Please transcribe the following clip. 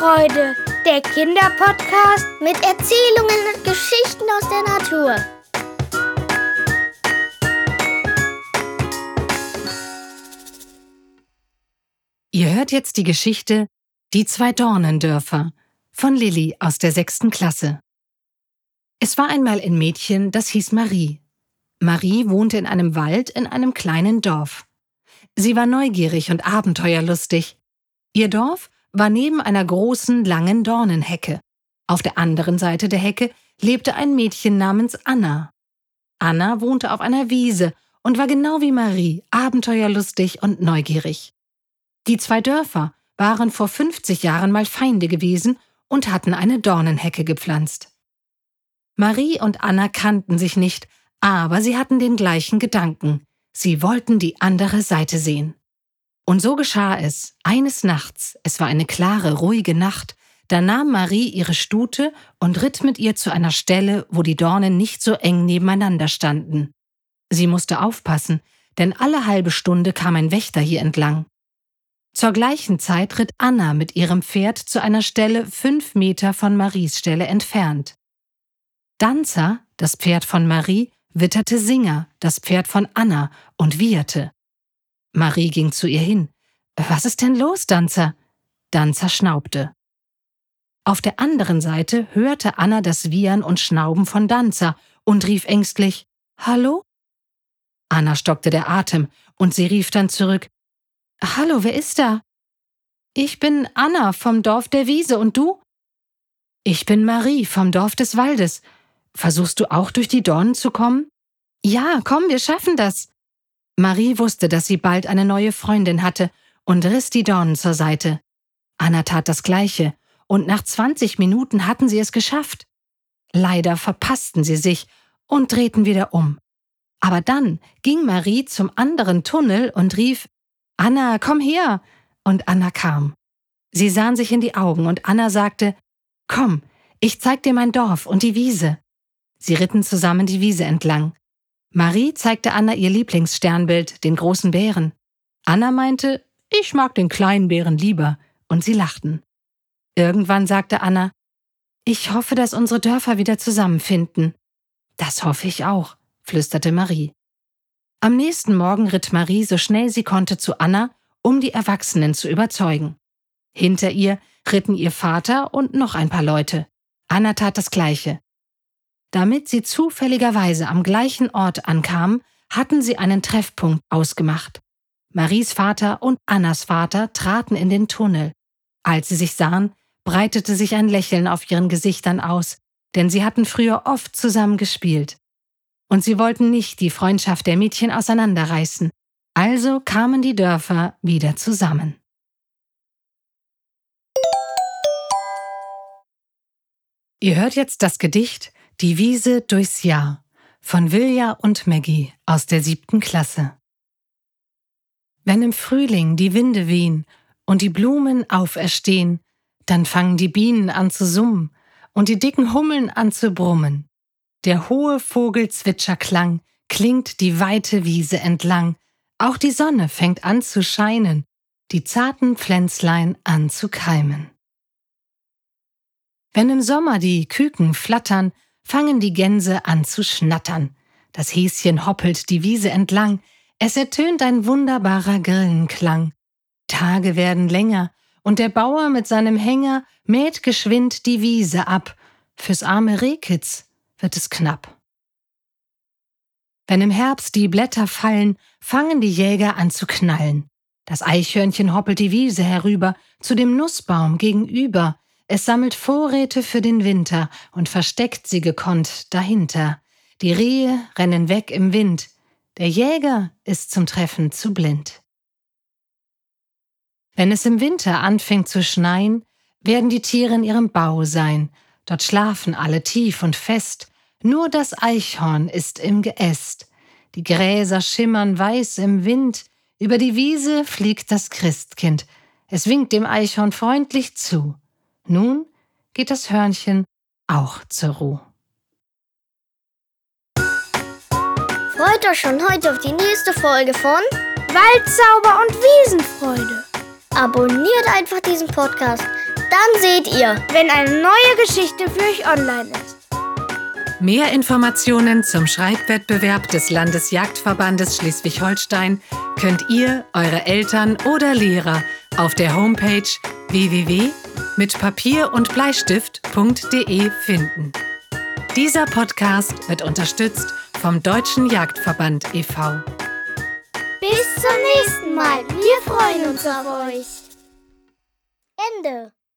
Wiesenfreude, der Kinderpodcast mit Erzählungen und Geschichten aus der Natur. Ihr hört jetzt die Geschichte Die zwei Dornendörfer von Lilly aus der sechsten Klasse. Es war einmal ein Mädchen, das hieß Marie. Marie wohnte in einem Wald in einem kleinen Dorf. Sie war neugierig und abenteuerlustig. Ihr Dorf war neben einer großen, langen Dornenhecke. Auf der anderen Seite der Hecke lebte ein Mädchen namens Anna. Anna wohnte auf einer Wiese und war genau wie Marie abenteuerlustig und neugierig. Die zwei Dörfer waren vor 50 Jahren mal Feinde gewesen und hatten eine Dornenhecke gepflanzt. Marie und Anna kannten sich nicht, aber sie hatten den gleichen Gedanken. Sie wollten die andere Seite sehen. Und so geschah es. Eines Nachts, es war eine klare, ruhige Nacht, da nahm Marie ihre Stute und ritt mit ihr zu einer Stelle, wo die Dornen nicht so eng nebeneinander standen. Sie musste aufpassen, denn alle halbe Stunde kam ein Wächter hier entlang. Zur gleichen Zeit ritt Anna mit ihrem Pferd zu einer Stelle fünf Meter von Maries Stelle entfernt. Danzer, das Pferd von Marie, witterte Singer, das Pferd von Anna, und wieherte. Marie ging zu ihr hin. Was ist denn los, Danzer? Danzer schnaubte. Auf der anderen Seite hörte Anna das Wiehern und Schnauben von Danzer und rief ängstlich Hallo? Anna stockte der Atem und sie rief dann zurück Hallo, wer ist da? Ich bin Anna vom Dorf der Wiese und du? Ich bin Marie vom Dorf des Waldes. Versuchst du auch durch die Dornen zu kommen? Ja, komm, wir schaffen das. Marie wusste, dass sie bald eine neue Freundin hatte und riss die Dornen zur Seite. Anna tat das Gleiche, und nach 20 Minuten hatten sie es geschafft. Leider verpassten sie sich und drehten wieder um. Aber dann ging Marie zum anderen Tunnel und rief Anna, komm her. Und Anna kam. Sie sahen sich in die Augen und Anna sagte Komm, ich zeig dir mein Dorf und die Wiese. Sie ritten zusammen die Wiese entlang. Marie zeigte Anna ihr Lieblingssternbild, den großen Bären. Anna meinte, ich mag den kleinen Bären lieber, und sie lachten. Irgendwann sagte Anna, ich hoffe, dass unsere Dörfer wieder zusammenfinden. Das hoffe ich auch, flüsterte Marie. Am nächsten Morgen ritt Marie so schnell sie konnte zu Anna, um die Erwachsenen zu überzeugen. Hinter ihr ritten ihr Vater und noch ein paar Leute. Anna tat das Gleiche. Damit sie zufälligerweise am gleichen Ort ankamen, hatten sie einen Treffpunkt ausgemacht. Maries Vater und Annas Vater traten in den Tunnel. Als sie sich sahen, breitete sich ein Lächeln auf ihren Gesichtern aus, denn sie hatten früher oft zusammen gespielt. Und sie wollten nicht die Freundschaft der Mädchen auseinanderreißen, also kamen die Dörfer wieder zusammen. Ihr hört jetzt das Gedicht die Wiese durchs Jahr von Vilja und Maggie aus der siebten Klasse. Wenn im Frühling die Winde wehen und die Blumen auferstehen, dann fangen die Bienen an zu summen und die dicken Hummeln an zu brummen. Der hohe Vogelzwitscherklang klingt die weite Wiese entlang, auch die Sonne fängt an zu scheinen, die zarten Pflänzlein an zu keimen. Wenn im Sommer die Küken flattern fangen die Gänse an zu schnattern. Das Häschen hoppelt die Wiese entlang, es ertönt ein wunderbarer Grillenklang. Tage werden länger, und der Bauer mit seinem Hänger mäht geschwind die Wiese ab. Fürs arme Rehkitz wird es knapp. Wenn im Herbst die Blätter fallen, fangen die Jäger an zu knallen. Das Eichhörnchen hoppelt die Wiese herüber, zu dem Nussbaum gegenüber, es sammelt Vorräte für den Winter und versteckt sie gekonnt dahinter. Die Rehe rennen weg im Wind. Der Jäger ist zum Treffen zu blind. Wenn es im Winter anfängt zu schneien, werden die Tiere in ihrem Bau sein. Dort schlafen alle tief und fest. Nur das Eichhorn ist im Geäst. Die Gräser schimmern weiß im Wind. Über die Wiese fliegt das Christkind. Es winkt dem Eichhorn freundlich zu. Nun geht das Hörnchen auch zur Ruhe. Freut euch schon heute auf die nächste Folge von Waldzauber und Wiesenfreude. Abonniert einfach diesen Podcast, Dann seht ihr, wenn eine neue Geschichte für euch online ist. Mehr Informationen zum Schreibwettbewerb des Landesjagdverbandes Schleswig-Holstein könnt ihr, eure Eltern oder Lehrer auf der Homepage www.mitpapier und Bleistift.de finden. Dieser Podcast wird unterstützt vom Deutschen Jagdverband e.V. Bis zum nächsten Mal. Wir freuen uns auf euch. Ende.